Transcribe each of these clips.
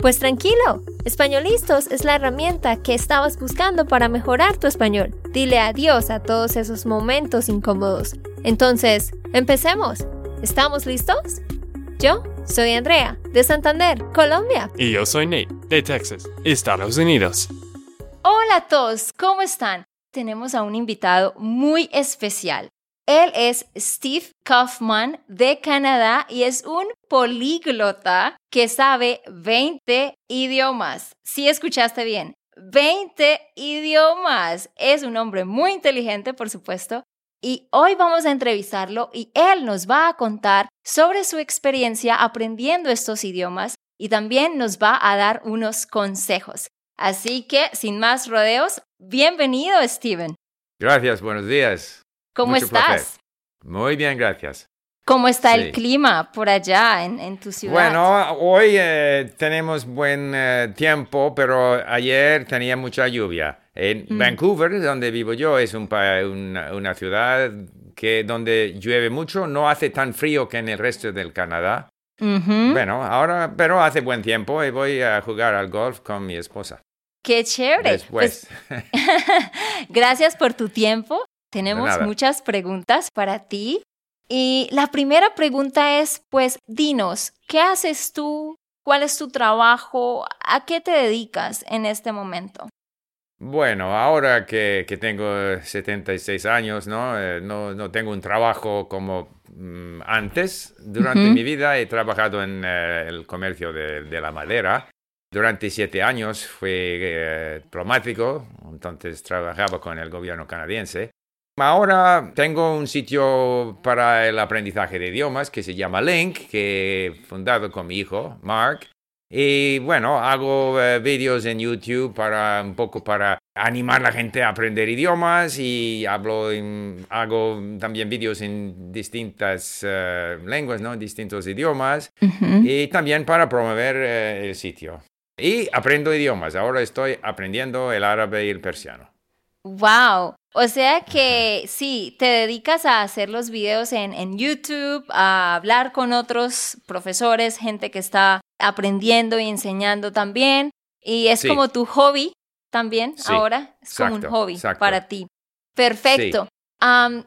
Pues tranquilo, Españolistos es la herramienta que estabas buscando para mejorar tu español. Dile adiós a todos esos momentos incómodos. Entonces, empecemos. ¿Estamos listos? Yo soy Andrea, de Santander, Colombia. Y yo soy Nate, de Texas, Estados Unidos. Hola a todos, ¿cómo están? Tenemos a un invitado muy especial. Él es Steve Kaufman de Canadá y es un políglota que sabe 20 idiomas. Si escuchaste bien, 20 idiomas. Es un hombre muy inteligente, por supuesto. Y hoy vamos a entrevistarlo y él nos va a contar sobre su experiencia aprendiendo estos idiomas y también nos va a dar unos consejos. Así que, sin más rodeos, bienvenido, Steven. Gracias, buenos días. ¿Cómo estás? Muy bien, gracias. ¿Cómo está el clima por allá en, tu ciudad? Bueno, hoy eh, tenemos buen eh, tiempo, pero ayer tenía mucha lluvia. En mm. Vancouver, donde vivo yo, es un, una, ciudad que donde llueve mucho, no hace tan frío que en el resto del Canadá. Bueno, ahora, pero hace buen tiempo y voy a jugar al golf con mi esposa. Qué chévere. Después. Pues, gracias por tu tiempo. Tenemos muchas preguntas para ti. Y la primera pregunta es, pues, dinos, ¿qué haces tú? ¿Cuál es tu trabajo? ¿A qué te dedicas en este momento? Bueno, ahora que, que tengo 76 años, ¿no? Eh, no, no, tengo un trabajo como mm, antes. Durante mi vida he trabajado en eh, el comercio de, de, la madera. Durante siete años fui eh, diplomático, entonces trabajaba con el gobierno canadiense. Ahora tengo un sitio para el aprendizaje de idiomas que se llama Link, que he fundado con mi hijo, Mark. Y bueno, hago eh, vídeos en YouTube para un poco para animar a la gente a aprender idiomas y hablo hago también vídeos en distintas eh, lenguas, ¿no? distintos idiomas. Y también para promover eh, el sitio. Y aprendo idiomas. Ahora estoy aprendiendo el árabe y el persiano. Wow. O sea que sí, te dedicas a hacer los videos en, YouTube, a hablar con otros profesores, gente que está aprendiendo y enseñando también. Y es como tu hobby también ahora. Es como un hobby para ti. Perfecto.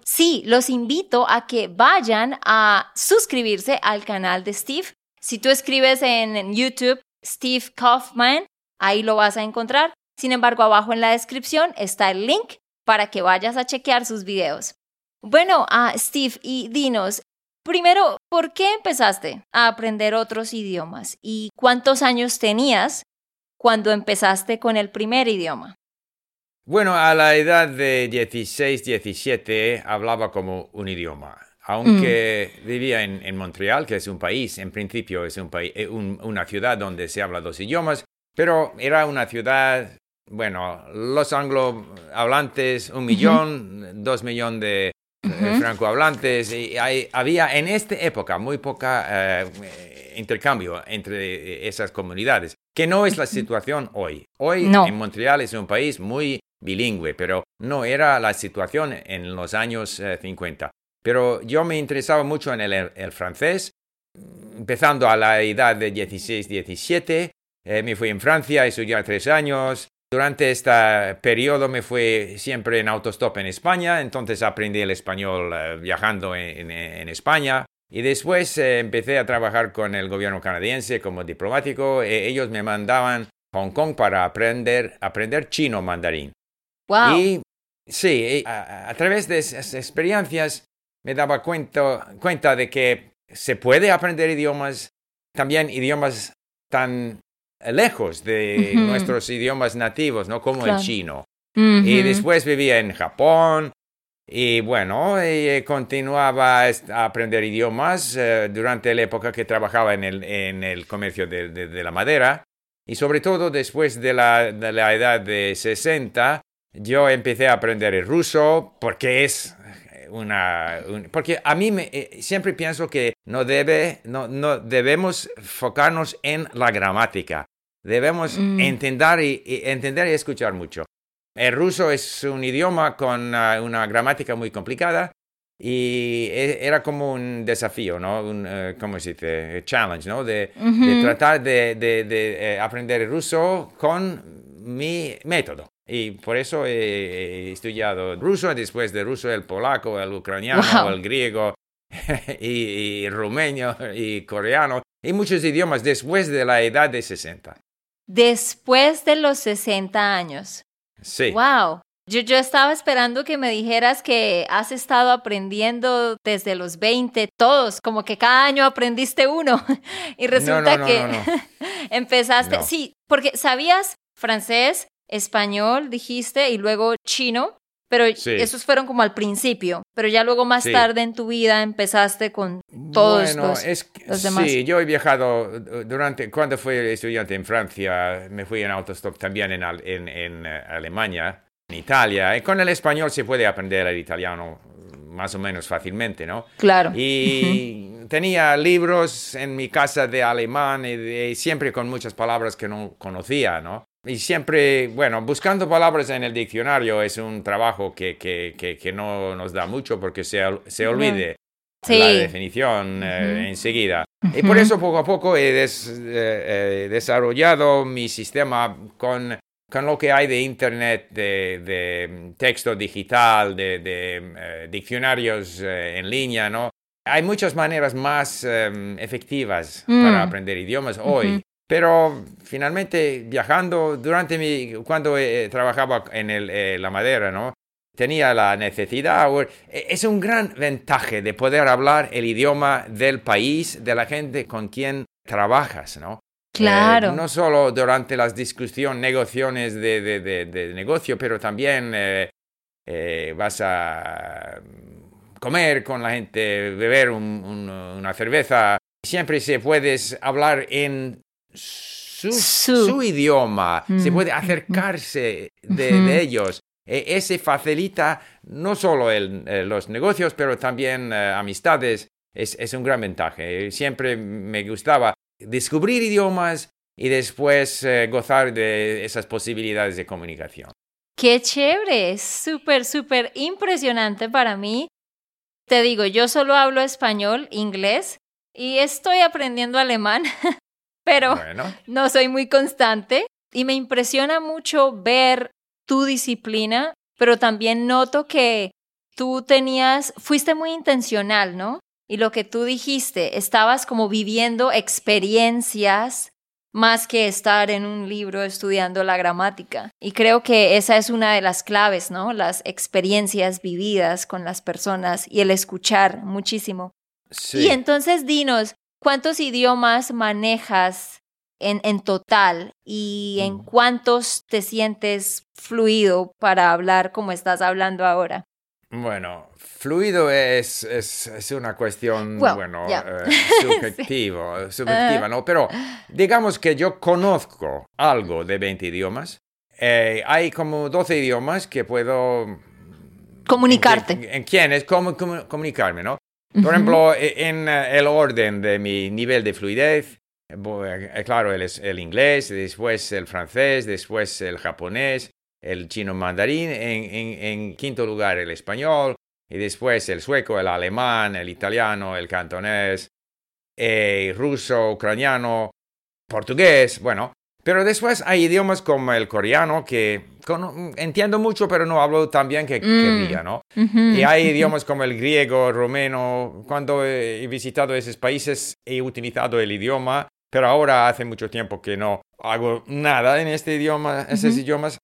Sí. los invito a que vayan a suscribirse al canal de Steve. Si tú escribes en YouTube Steve Kaufman, ahí lo vas a encontrar. Sin embargo, abajo en la descripción está el link para que vayas a chequear sus videos. Bueno, ah, Steve, y dinos, primero, ¿por qué empezaste a aprender otros idiomas? ¿Y cuántos años tenías cuando empezaste con el primer idioma? Bueno, a la edad de 16, 17 hablaba como un idioma. Aunque mm. vivía en, Montreal, que es un país, en principio es un país, eh, una ciudad donde se habla dos idiomas, pero era una ciudad bueno, los anglohablantes, un millón, dos millones de eh, francohablantes, y había en esta época muy poca eh, intercambio entre esas comunidades, que no es la situación hoy. Hoy en Montreal es un país muy bilingüe, pero no era la situación en los años 50. Eh, pero yo me interesaba mucho en el, el francés, empezando a la edad de 16, 17, me fui en Francia, estudié tres años, durante este periodo me fui siempre en autostop en España, entonces aprendí el español eh, viajando en, España. Y después eh, empecé a trabajar con el gobierno canadiense como diplomático. E ellos me mandaban a Hong Kong para aprender, aprender chino mandarín. Wow. Y sí, a, través de esas experiencias me daba cuenta, cuenta de que se puede aprender idiomas, también idiomas tan lejos de nuestros idiomas nativos, ¿no? Como el chino. Y después vivía en Japón y bueno, y continuaba a aprender idiomas eh, durante la época que trabajaba en el, en el comercio de, de, la madera. Y sobre todo después de la, de la edad de 60, yo empecé a aprender el ruso porque es una... porque a mí me, eh, siempre pienso que no, debe, no, no debemos enfocarnos en la gramática. Debemos Mm. entender, y, y entender y escuchar mucho. El ruso es un idioma con ah, una gramática muy complicada y e- era como un desafío, ¿no? Un, ¿Cómo se dice? Challenge, ¿no? De, tratar de, de- de, eh, aprender ruso con mi método. Y por eso he, he estudiado ruso, después de ruso el polaco, el ucraniano, Wow. el griego y, y rumeno y coreano y muchos idiomas después de la edad de 60. Después de los 60 años. Sí. Wow. Yo, yo estaba esperando que me dijeras que has estado aprendiendo desde los 20, todos, como que cada año aprendiste uno. Y resulta no, no, que no, empezaste, sí, porque sabías francés, español, dijiste, y luego chino, pero Sí. esos fueron como al principio, pero ya luego más Sí. tarde en tu vida empezaste con todos bueno, los, es que- los demás. Sí, yo he viajado durante, cuando fui estudiante en Francia, me fui en autostop también en, en, en, eh, Alemania, en Italia, y con el español se puede aprender el italiano más o menos fácilmente, ¿no? Claro. Y tenía libros en mi casa de alemán y, de- y siempre con muchas palabras que no conocía, ¿no? Y siempre, bueno, buscando palabras en el diccionario es un trabajo que, que, que, que no nos da mucho porque se, se olvide Sí. la definición eh, Ujú. enseguida. Y por eso poco a poco he des- eh, eh, desarrollado mi sistema con, con lo que hay de Internet, de, de texto digital, de, de, eh, diccionarios eh, en línea, ¿no? Hay muchas maneras más em, efectivas Mm. para aprender idiomas hoy. Ujú. Pero finalmente viajando durante mi cuando eh, trabajaba en el, eh, la madera, ¿no? Tenía la necesidad, e- es un gran ventaja de poder hablar el idioma del país, de la gente con quien trabajas, ¿no? Claro. Eh, no solo durante las discusiones, negociaciones de, de- de- de negocio, pero también eh, eh, vas a comer con la gente, beber un- un- una cerveza. Siempre se puedes hablar en su, Su. su idioma, se Mm, puede acercarse de, ellos. E- ese facilita no solo el- eh, los negocios, pero también eh, amistades. Es, es un gran ventaja. Eh, Siempre me gustaba descubrir idiomas y después eh, gozar de esas posibilidades de comunicación. Qué chévere, súper, súper impresionante para mí. Te digo, yo solo hablo español, inglés y estoy aprendiendo alemán, pero Bueno, no soy muy constante y me impresiona mucho ver tu disciplina, pero también noto que tú tenías, fuiste muy intencional, ¿no? Y lo que tú dijiste, estabas como viviendo experiencias más que estar en un libro estudiando la gramática. Y creo que esa es una de las claves, ¿no? Las experiencias vividas con las personas y el escuchar muchísimo. sí. Y entonces dinos, ¿cuántos idiomas manejas en, en total y en Mm. cuántos te sientes fluido para hablar como estás hablando ahora? Bueno, fluido es, es, es una cuestión, Well, bueno, yeah. eh, subjetivo, subjetiva, ¿no? Pero digamos que yo conozco algo de 20 idiomas. Eh, hay como 12 idiomas que puedo... Comunicarte. En, en quiénes, cómo, cómo comunicarme, ¿no? Por ejemplo, e- en eh, el orden de mi nivel de fluidez, eh, eh, claro, el, inglés, después el francés, después el japonés, el chino mandarín, en, en- en quinto lugar el español, y después el sueco, el alemán, el italiano, el cantonés, el ruso, ucraniano, portugués, bueno. Pero después hay idiomas como el coreano que cono- entiendo mucho, pero no hablo tan bien que Mm. querría, ¿no? Y hay idiomas como el griego, rumeno. Cuando he visitado esos países he utilizado el idioma, pero ahora hace mucho tiempo que no hago nada en este idioma, esos idiomas.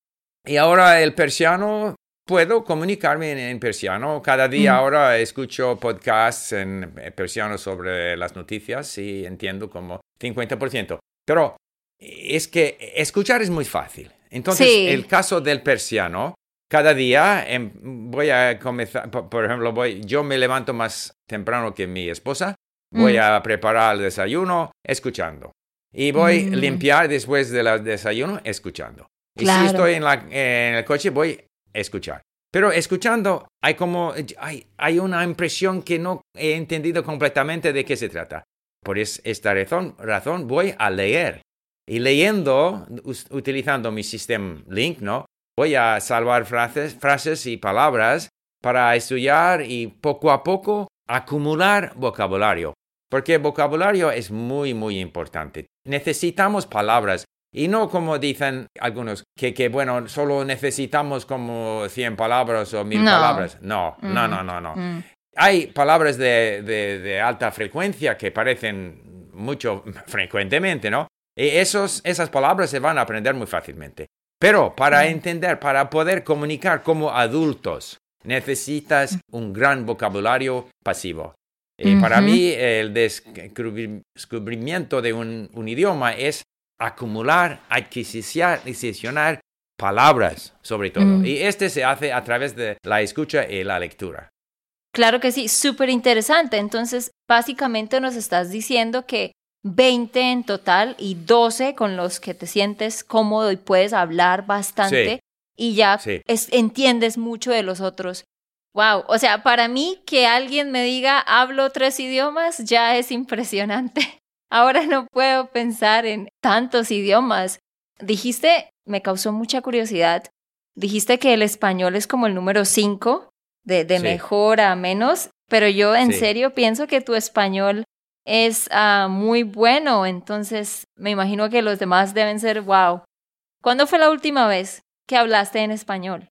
Y ahora el persiano, puedo comunicarme en, en persiano. Cada día Mm. ahora escucho podcasts en persiano sobre las noticias y entiendo como 50%. Pero es que escuchar es muy fácil. Entonces, Sí. el caso del persiano, cada día em, voy a comenzar, por, ejemplo, voy, yo me levanto más temprano que mi esposa, voy Mm. a preparar el desayuno escuchando. Y voy a Mm. limpiar después del desayuno escuchando. Y si estoy en, la- en el coche, voy a escuchar. Pero escuchando, hay como, hay, hay una impresión que no he entendido completamente de qué se trata. Por esta razón, razón voy a leer. Y leyendo, utilizando mi sistema Link, ¿no? Voy a salvar frases, frases y palabras para estudiar y poco a poco acumular vocabulario. Porque el vocabulario es muy, muy importante. Necesitamos palabras y no como dicen algunos, que, que bueno, solo necesitamos como 100 palabras o 1000 palabras. No, no, no, no, no. Mm. Hay palabras de, de, alta frecuencia que parecen mucho frecuentemente, ¿no? Y esos, esas palabras se van a aprender muy fácilmente. Pero para entender, para poder comunicar como adultos, necesitas un gran vocabulario pasivo. Y para mí el descubrimiento de un, un idioma es acumular, adquisicionar palabras, sobre todo. Mm. Y este se hace a través de la escucha y la lectura. Claro que sí, súper interesante. Entonces, básicamente nos estás diciendo que 20 en total y 12 con los que te sientes cómodo y puedes hablar bastante y ya entiendes mucho de los otros. Wow, o sea, para mí que alguien me diga hablo tres idiomas ya es impresionante. Ahora no puedo pensar en tantos idiomas. Dijiste, me causó mucha curiosidad, dijiste que el español es como el número cinco de, de mejor a menos, pero yo en serio pienso que tu español es ah, muy bueno, entonces me imagino que los demás deben ser wow. ¿Cuándo fue la última vez que hablaste en español?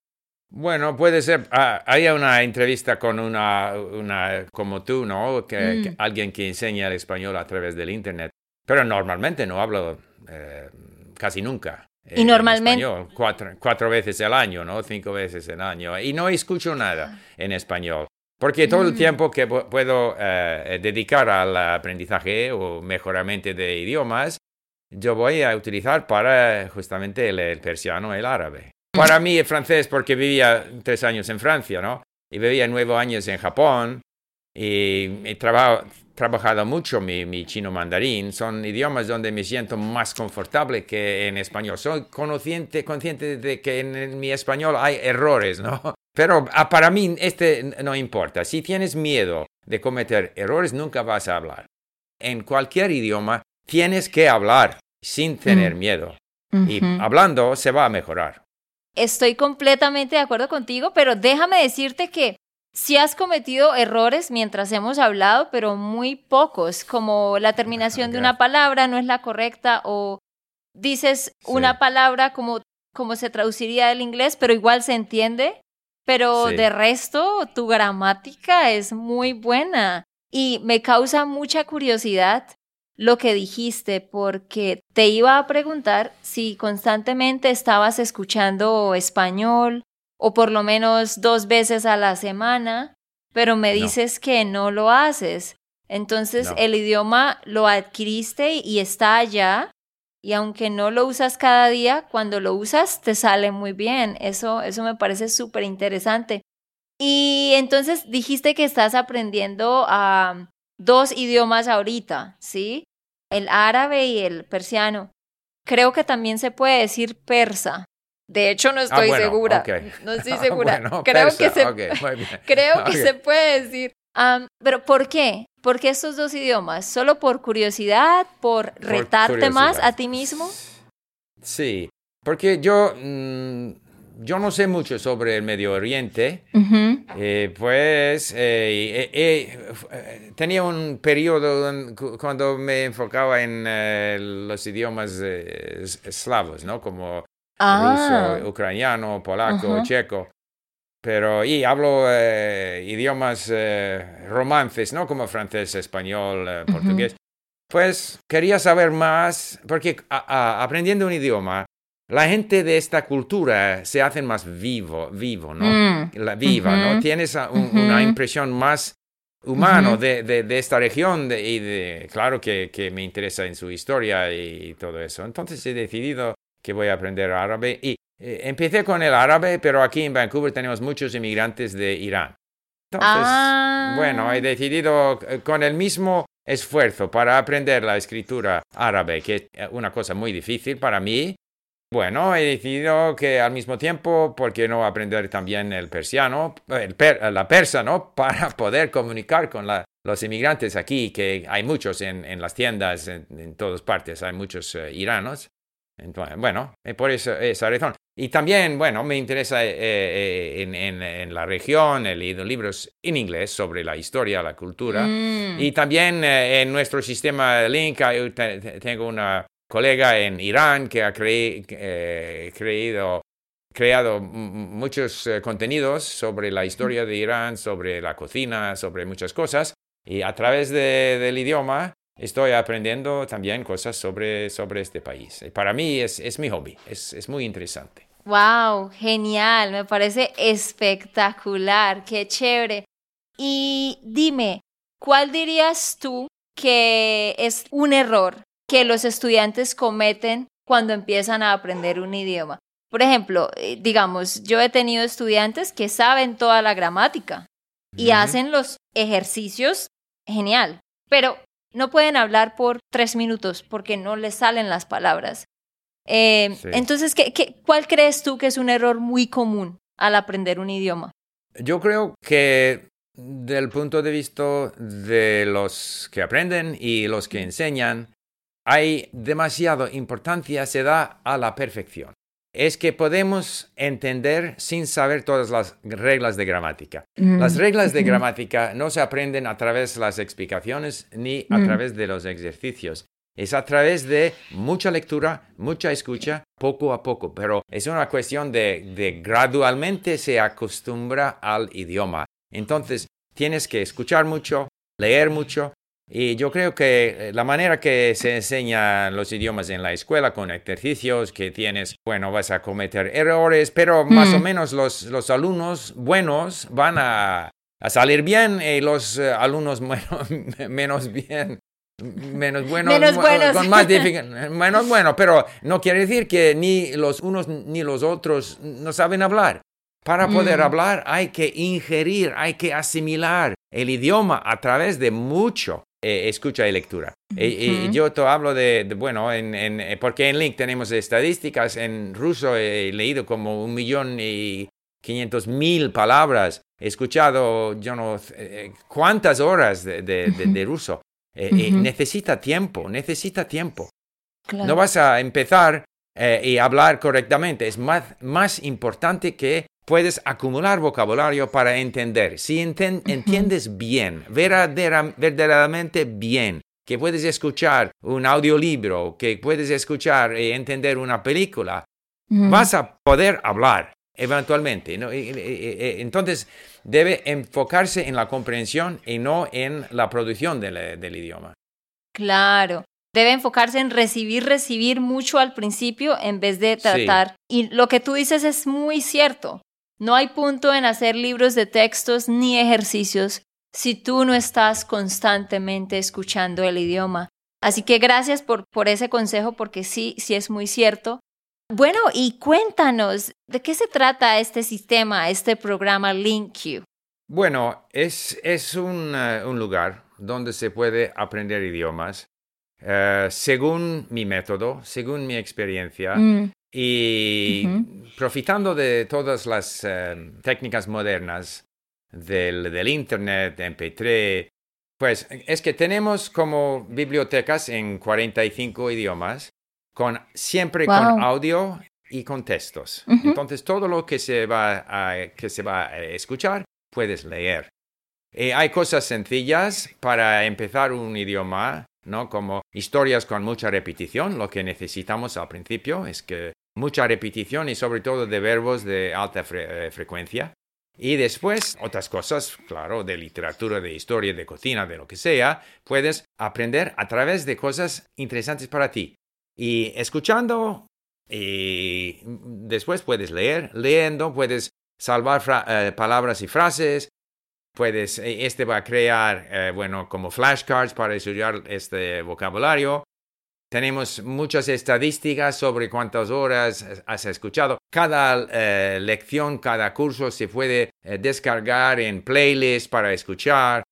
Bueno, puede ser. Ah, hay una entrevista con una, una como tú, ¿no? Que, mm. alguien que enseña el español a través del Internet. Pero normalmente no hablo eh, casi nunca. Y normalmente. Español, cuatro, cuatro veces al año, ¿no? Cinco veces al año. Y no escucho nada ah. en español. Porque todo el mm. tiempo que puedo eh, dedicar al aprendizaje o mejoramiento de idiomas, yo voy a utilizar para justamente el persiano y el árabe. Para mí el francés, porque vivía tres años en Francia, ¿no? Y vivía nueve años en Japón y he trabajado mucho mi, chino mandarín. Son idiomas donde me siento más confortable que en español. Soy consciente, consciente de que en, mi español hay errores, ¿no? Pero ah, para mí este no importa. Si tienes miedo de cometer errores, nunca vas a hablar. En cualquier idioma tienes que hablar sin tener mm. miedo. Y hablando se va a mejorar estoy completamente de acuerdo contigo, pero déjame decirte que sí has cometido errores mientras hemos hablado, pero muy pocos, como la terminación de una palabra no es la correcta o dices una palabra como, como se traduciría del inglés, pero igual se entiende. Pero de resto, tu gramática es muy buena. Y me causa mucha curiosidad lo que dijiste porque te iba a preguntar si constantemente estabas escuchando español o por lo menos dos veces a la semana, pero me dices que no lo haces. Entonces el idioma lo adquiriste y está allá y aunque no lo usas cada día, cuando lo usas te sale muy bien. Eso, eso me parece súper interesante. Y entonces dijiste que estás aprendiendo a dos idiomas ahorita, ¿sí? el árabe y el persiano. Creo que también se puede decir persa. De hecho, no estoy segura. No estoy segura. creo que se, creo que se puede decir. pero ¿por qué? ¿Por qué estos dos idiomas? ¿Solo por curiosidad? ¿Por retarte más a ti mismo? Sí, porque yo mm, yo no sé mucho sobre el Medio Oriente, eh, pues eh, eh, tenía un periodo cuando me enfocaba en los idiomas eslavos, ¿no? Como ah. ruso, ucraniano, polaco, checo. Pero, y hablo idiomas romances, ¿no? Como francés, español, portugués. Pues quería saber más, porque aprendiendo un idioma, la gente de esta cultura se hacen más vivo, vivo, ¿no? Mm. La viva, ¿no? Tienes una impresión más humana de, de, esta región y de, claro que, que, me interesa en su historia y todo eso. Entonces he decidido que voy a aprender árabe y eh, empecé con el árabe, pero aquí en Vancouver tenemos muchos inmigrantes de Irán. Entonces, ah. bueno, he decidido eh, con el mismo esfuerzo para aprender la escritura árabe, que es una cosa muy difícil para mí, bueno, he decidido que al mismo tiempo, ¿por qué no aprender también el persiano, el la persa, ¿no? Para poder comunicar con los inmigrantes aquí, que hay muchos en, las tiendas, en, todas partes, hay muchos eh, iranos. Entonces, bueno, por eso, esa razón. Y también, bueno, me interesa eh, eh, en, la región, he leído libros en inglés sobre la historia, la cultura. Mm. Y también en nuestro sistema Link tengo una colega en Irán que ha eh, creado muchos eh, contenidos sobre la historia de Irán, sobre la cocina, sobre muchas cosas. Y a través del idioma estoy aprendiendo también cosas sobre, sobre este país. Y para mí es, es mi hobby, es, es muy interesante. ¡Wow! Genial, me parece espectacular, qué chévere. Y dime, ¿cuál dirías tú que es un error que los estudiantes cometen cuando empiezan a aprender un idioma. Por ejemplo, eh, digamos, yo he tenido estudiantes que saben toda la gramática y hacen los ejercicios genial, pero no pueden hablar por tres minutos porque no les salen las palabras. Eh, entonces, ¿qué, cuál crees tú que es un error muy común al aprender un idioma? Yo creo que del punto de vista de los que aprenden y los que enseñan, hay demasiada importancia se da a la perfección. Es que podemos entender sin saber todas las reglas de gramática. Mm. Las reglas de gramática no se aprenden a través de las explicaciones ni a mm. través de los ejercicios. Es a través de mucha lectura, mucha escucha, poco a poco, pero es una cuestión de, de gradualmente se acostumbra al idioma. Entonces, tienes que escuchar mucho, leer mucho, y yo creo que eh, la manera que se enseñan los idiomas en la escuela con ejercicios que tienes, bueno, vas a cometer errores, pero más o mm. menos los, los alumnos buenos van a, a salir bien y los eh, alumnos menos bien menos buenos, menos buenos. con más menos bueno, pero no quiere decir que ni los unos ni los otros no saben hablar. Para poder mm. hablar hay que ingerir, hay que asimilar el idioma a través de mucho eh, escucha y lectura. y, yo te hablo de, bueno, en, eh, porque en Link tenemos estadísticas, en ruso he leído como un millón y quinientos mil palabras, he escuchado yo no eh, cuántas horas de, ruso. necesita tiempo, necesita tiempo. No vas a empezar y hablar correctamente, es más, más importante que puedes acumular vocabulario para entender. Si entiendes bien, verdaderamente bien, que puedes escuchar un audiolibro, que puedes escuchar y entender una película, vas a poder hablar eventualmente. Entonces, debe enfocarse en la comprensión y no en la producción del, del idioma. Claro. Debe enfocarse en recibir, recibir mucho al principio en vez de tratar. Y lo que tú dices es muy cierto. No hay punto en hacer libros de textos ni ejercicios si tú no estás constantemente escuchando el idioma. Así que gracias por, por ese consejo porque sí, sí es muy cierto. Bueno, y cuéntanos, ¿de qué se trata este sistema, este programa LinkQ? Bueno, es, es un, eh, un lugar donde se puede aprender idiomas eh, según mi método, según mi experiencia. Mm. Y profitando de todas las eh, técnicas modernas del, del, Internet, MP3, pues es que tenemos como bibliotecas en 45 idiomas, con, siempre con audio y con textos. Entonces todo lo que se, va a, que se va a escuchar, puedes leer. Y hay cosas sencillas para empezar un idioma, ¿no? Como historias con mucha repetición. Lo que necesitamos al principio es que mucha repetición y sobre todo de verbos de alta eh, frecuencia. Y después, otras cosas, claro, de literatura, de historia, de cocina, de lo que sea, puedes aprender a través de cosas interesantes para ti. Y escuchando, y después puedes leer, leyendo, puedes salvar eh, palabras y frases, puedes, eh, este va a crear, bueno, como flashcards para estudiar este vocabulario, tenemos muchas estadísticas sobre cuántas horas has escuchado. Cada eh, lección, cada curso se puede eh, descargar en playlist para escuchar.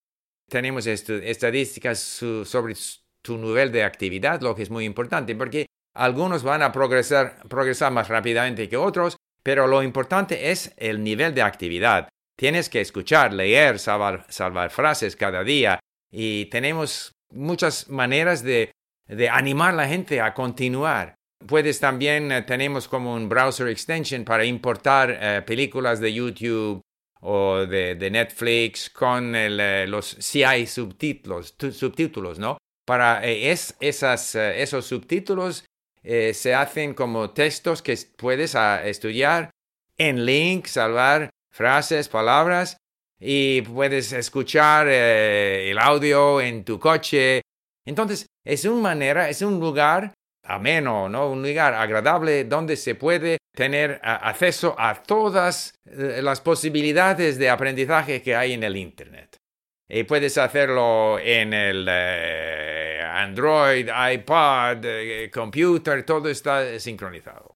Tenemos estadísticas sobre tu nivel de actividad, lo que es muy importante, porque algunos van a progresar, progresar más rápidamente que otros, pero lo importante es el nivel de actividad. Tienes que escuchar, leer, salvar, frases cada día y tenemos muchas maneras de, animar a la gente a continuar. Puedes también, eh, tenemos como un browser extension para importar eh, películas de YouTube o de, Netflix con eh, los, hay subtítulos, subtítulos, ¿no? Para es, esas, esos subtítulos se hacen como textos que puedes ah, estudiar en link, salvar frases, palabras y puedes escuchar el audio en tu coche. Entonces, es una manera, es un lugar ameno, ¿no? Un lugar agradable donde se puede tener acceso a todas eh, las posibilidades de aprendizaje que hay en el Internet. Y puedes hacerlo en el eh, Android, iPad, eh, computer, todo está sincronizado.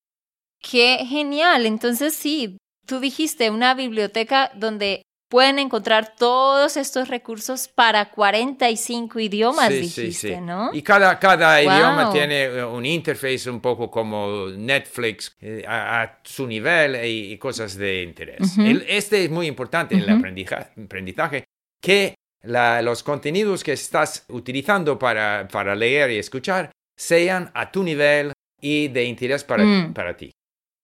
Qué genial. Entonces sí, tú dijiste una biblioteca donde pueden encontrar todos estos recursos para 45 idiomas, dijiste, ¿no? Y cada, cada idioma tiene eh, un interface un poco como Netflix eh, a, su nivel y, cosas de interés. este es muy importante en el aprendizaje, que los contenidos que estás utilizando para, para leer y escuchar sean a tu nivel y de interés para, mm. para ti.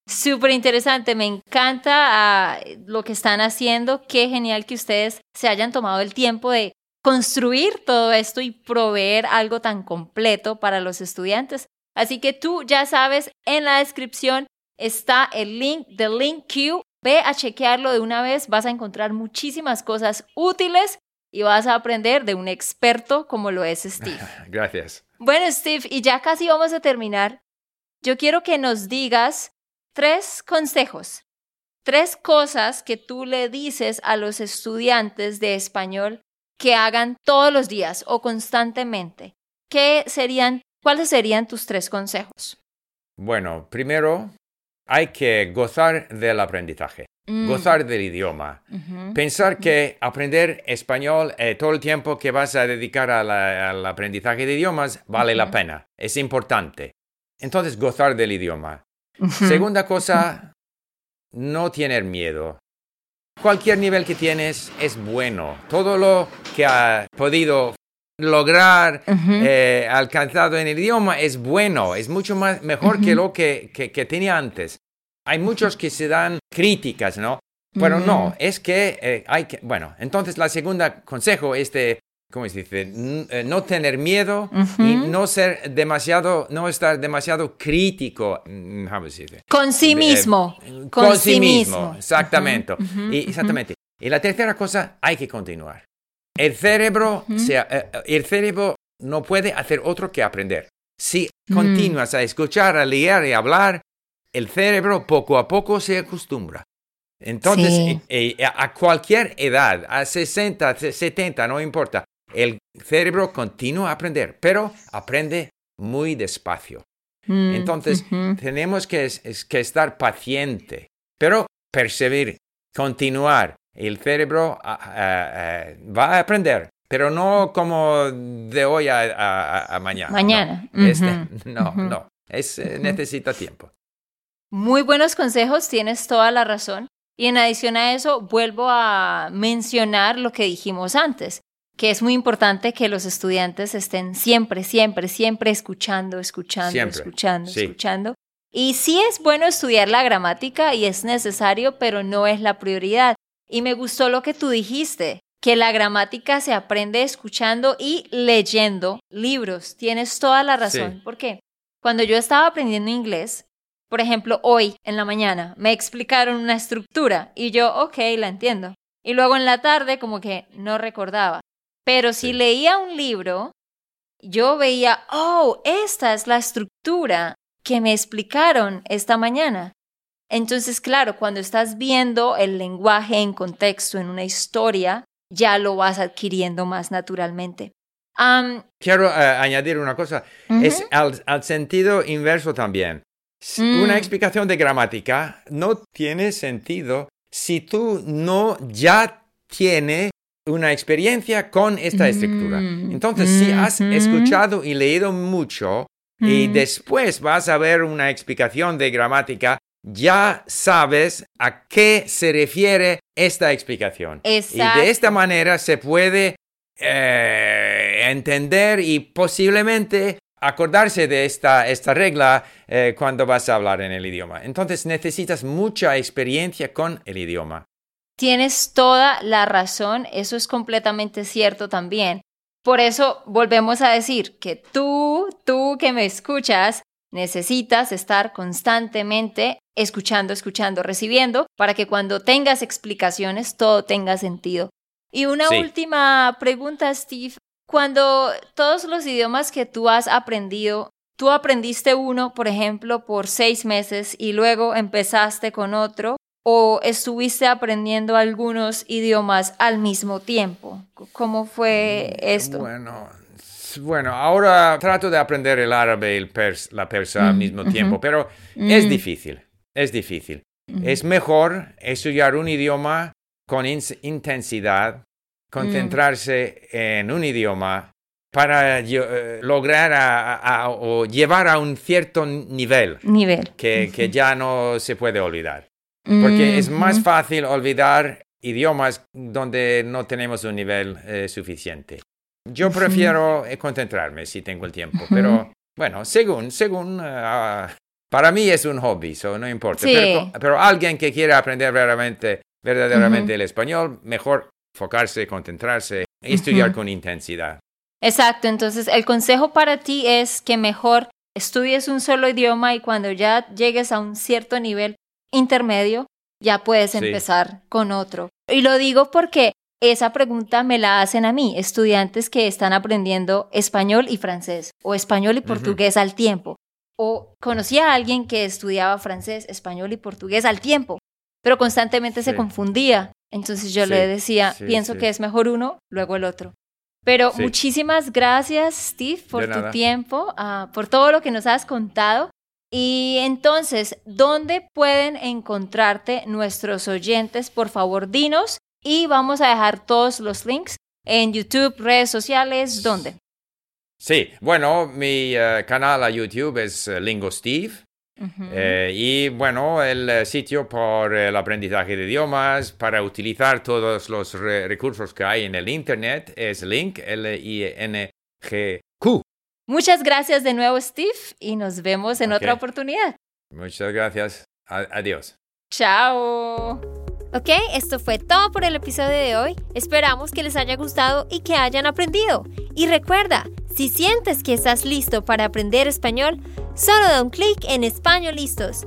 Súper interesante, me encanta ah, lo que están haciendo, qué genial que ustedes se hayan tomado el tiempo de construir todo esto y proveer algo tan completo para los estudiantes. Así que tú ya sabes, en la descripción está el link de LinkQ. Ve a chequearlo de una vez, vas a encontrar muchísimas cosas útiles y vas a aprender de un experto como lo es Steve. Gracias. Bueno, Steve, y ya casi vamos a terminar. Yo quiero que nos digas tres consejos, tres cosas que tú le dices a los estudiantes de español que hagan todos los días o constantemente. ¿Qué serían, cuáles serían tus tres consejos? Bueno, primero hay que gozar del aprendizaje, mm. gozar del idioma. Pensar que aprender español eh, todo el tiempo que vas a dedicar al aprendizaje de idiomas vale la pena, es importante. Entonces, gozar del idioma. Segunda cosa, no tener miedo. Cualquier nivel que tienes es bueno. Todo lo que ha podido lograr, eh, alcanzado en el idioma es bueno, es mucho más, mejor que lo que, tenía antes. Hay muchos que se dan críticas, ¿no? Pero no, es que eh, hay que, bueno, entonces la segunda consejo es de ¿cómo se dice? Eh, no tener miedo y no ser demasiado, no estar demasiado crítico, mm, Con sí mismo. con, sí mismo, exactamente. y, exactamente. Y la tercera cosa, hay que continuar. El cerebro, sea, eh, eh, el cerebro no puede hacer otro que aprender. Si mm. continúas a escuchar, a leer y hablar, el cerebro poco a poco se acostumbra. Entonces, a cualquier edad, a 60, 70, no importa, el cerebro continúa a aprender, pero aprende muy despacio. Mm, Entonces, tenemos que, estar paciente, pero perseverar, continuar. El cerebro ah, ah, ah, va a aprender, pero no como de hoy a, mañana. Mañana. No, este, no, no. Es, eh, necesita tiempo. Muy buenos consejos, tienes toda la razón. Y en adición a eso, vuelvo a mencionar lo que dijimos antes que es muy importante que los estudiantes estén siempre, siempre, siempre escuchando, escuchando, escuchando, escuchando. Y sí es bueno estudiar la gramática y es necesario, pero no es la prioridad. Y me gustó lo que tú dijiste, que la gramática se aprende escuchando y leyendo libros. Tienes toda la razón. ¿Por qué? Cuando yo estaba aprendiendo inglés, por ejemplo, hoy en la mañana me explicaron una estructura y yo, ok, la entiendo. Y luego en la tarde como que no recordaba. Pero si leía un libro, yo veía, oh, esta es la estructura que me explicaron esta mañana. Entonces, claro, cuando estás viendo el lenguaje en contexto, en una historia, ya lo vas adquiriendo más naturalmente. Quiero eh, añadir una cosa, es al, sentido inverso también. Una mm. explicación de gramática no tiene sentido si tú no ya tienes una experiencia con esta estructura. Mm, Entonces, si has escuchado y leído mucho, y Mm. después vas a ver una explicación de gramática, ya sabes a qué se refiere esta explicación. Y Exacto. de esta manera se puede eh, entender y posiblemente acordarse de esta, esta regla eh, cuando vas a hablar en el idioma. Entonces necesitas mucha experiencia con el idioma. Tienes toda la razón, eso es completamente cierto también. Por eso volvemos a decir que tú, tú que me escuchas, necesitas estar constantemente escuchando, escuchando, recibiendo, para que cuando tengas explicaciones todo tenga sentido. Y una Sí. última pregunta, Steve. Cuando todos los idiomas que tú has aprendido, tú aprendiste uno, por ejemplo, por seis meses y luego empezaste con otro, o estuviste aprendiendo algunos idiomas al mismo tiempo? ¿Cómo fue esto? Bueno, bueno, ahora trato de aprender el árabe y el pers- la persa al Mm, mismo tiempo, pero es Mm. difícil, es difícil. Es mejor estudiar un idioma con intensidad, concentrarse en un idioma para eh, lograr a- a- a- o llevar a un cierto nivel Nivel. que, que ya no se puede olvidar. Porque es más Ujú. fácil olvidar idiomas donde no tenemos un nivel eh, suficiente. Yo prefiero eh, concentrarme si tengo el tiempo, pero bueno, según, según, ah, para mí es un hobby, so no importa. Sí. Pero, pero alguien que quiera aprender verdaderamente, verdaderamente el español, mejor enfocarse, concentrarse y estudiar con intensidad. Exacto, entonces el consejo para ti es que mejor estudies un solo idioma y cuando ya llegues a un cierto nivel intermedio, ya puedes Sí. empezar con otro. Y lo digo porque esa pregunta me la hacen a mí, estudiantes que están aprendiendo español y francés o español y portugués al tiempo. O conocí a alguien que estudiaba francés, español y portugués al tiempo, pero constantemente se confundía. Entonces yo Sí, le decía, pienso que es mejor uno, luego el otro. Pero muchísimas gracias, Steve, por tu tiempo, ah, por todo lo que nos has contado. Y entonces, ¿dónde pueden encontrarte nuestros oyentes? Por favor, dinos. Y vamos a dejar todos los links en YouTube, redes sociales, ¿dónde? Sí, bueno, mi eh, canal a YouTube es eh, Lingo Steve. Eh, y bueno, el sitio por el aprendizaje de idiomas, para utilizar todos los re- recursos que hay en el Internet, es link, L-I-N-G-Q. Muchas gracias de nuevo, Steve, y nos vemos en otra oportunidad. Muchas gracias. Adiós. Chao. Ok, esto fue todo por el episodio de hoy. Esperamos que les haya gustado y que hayan aprendido. Y recuerda, si sientes que estás listo para aprender español, solo da un clic en Español Listos.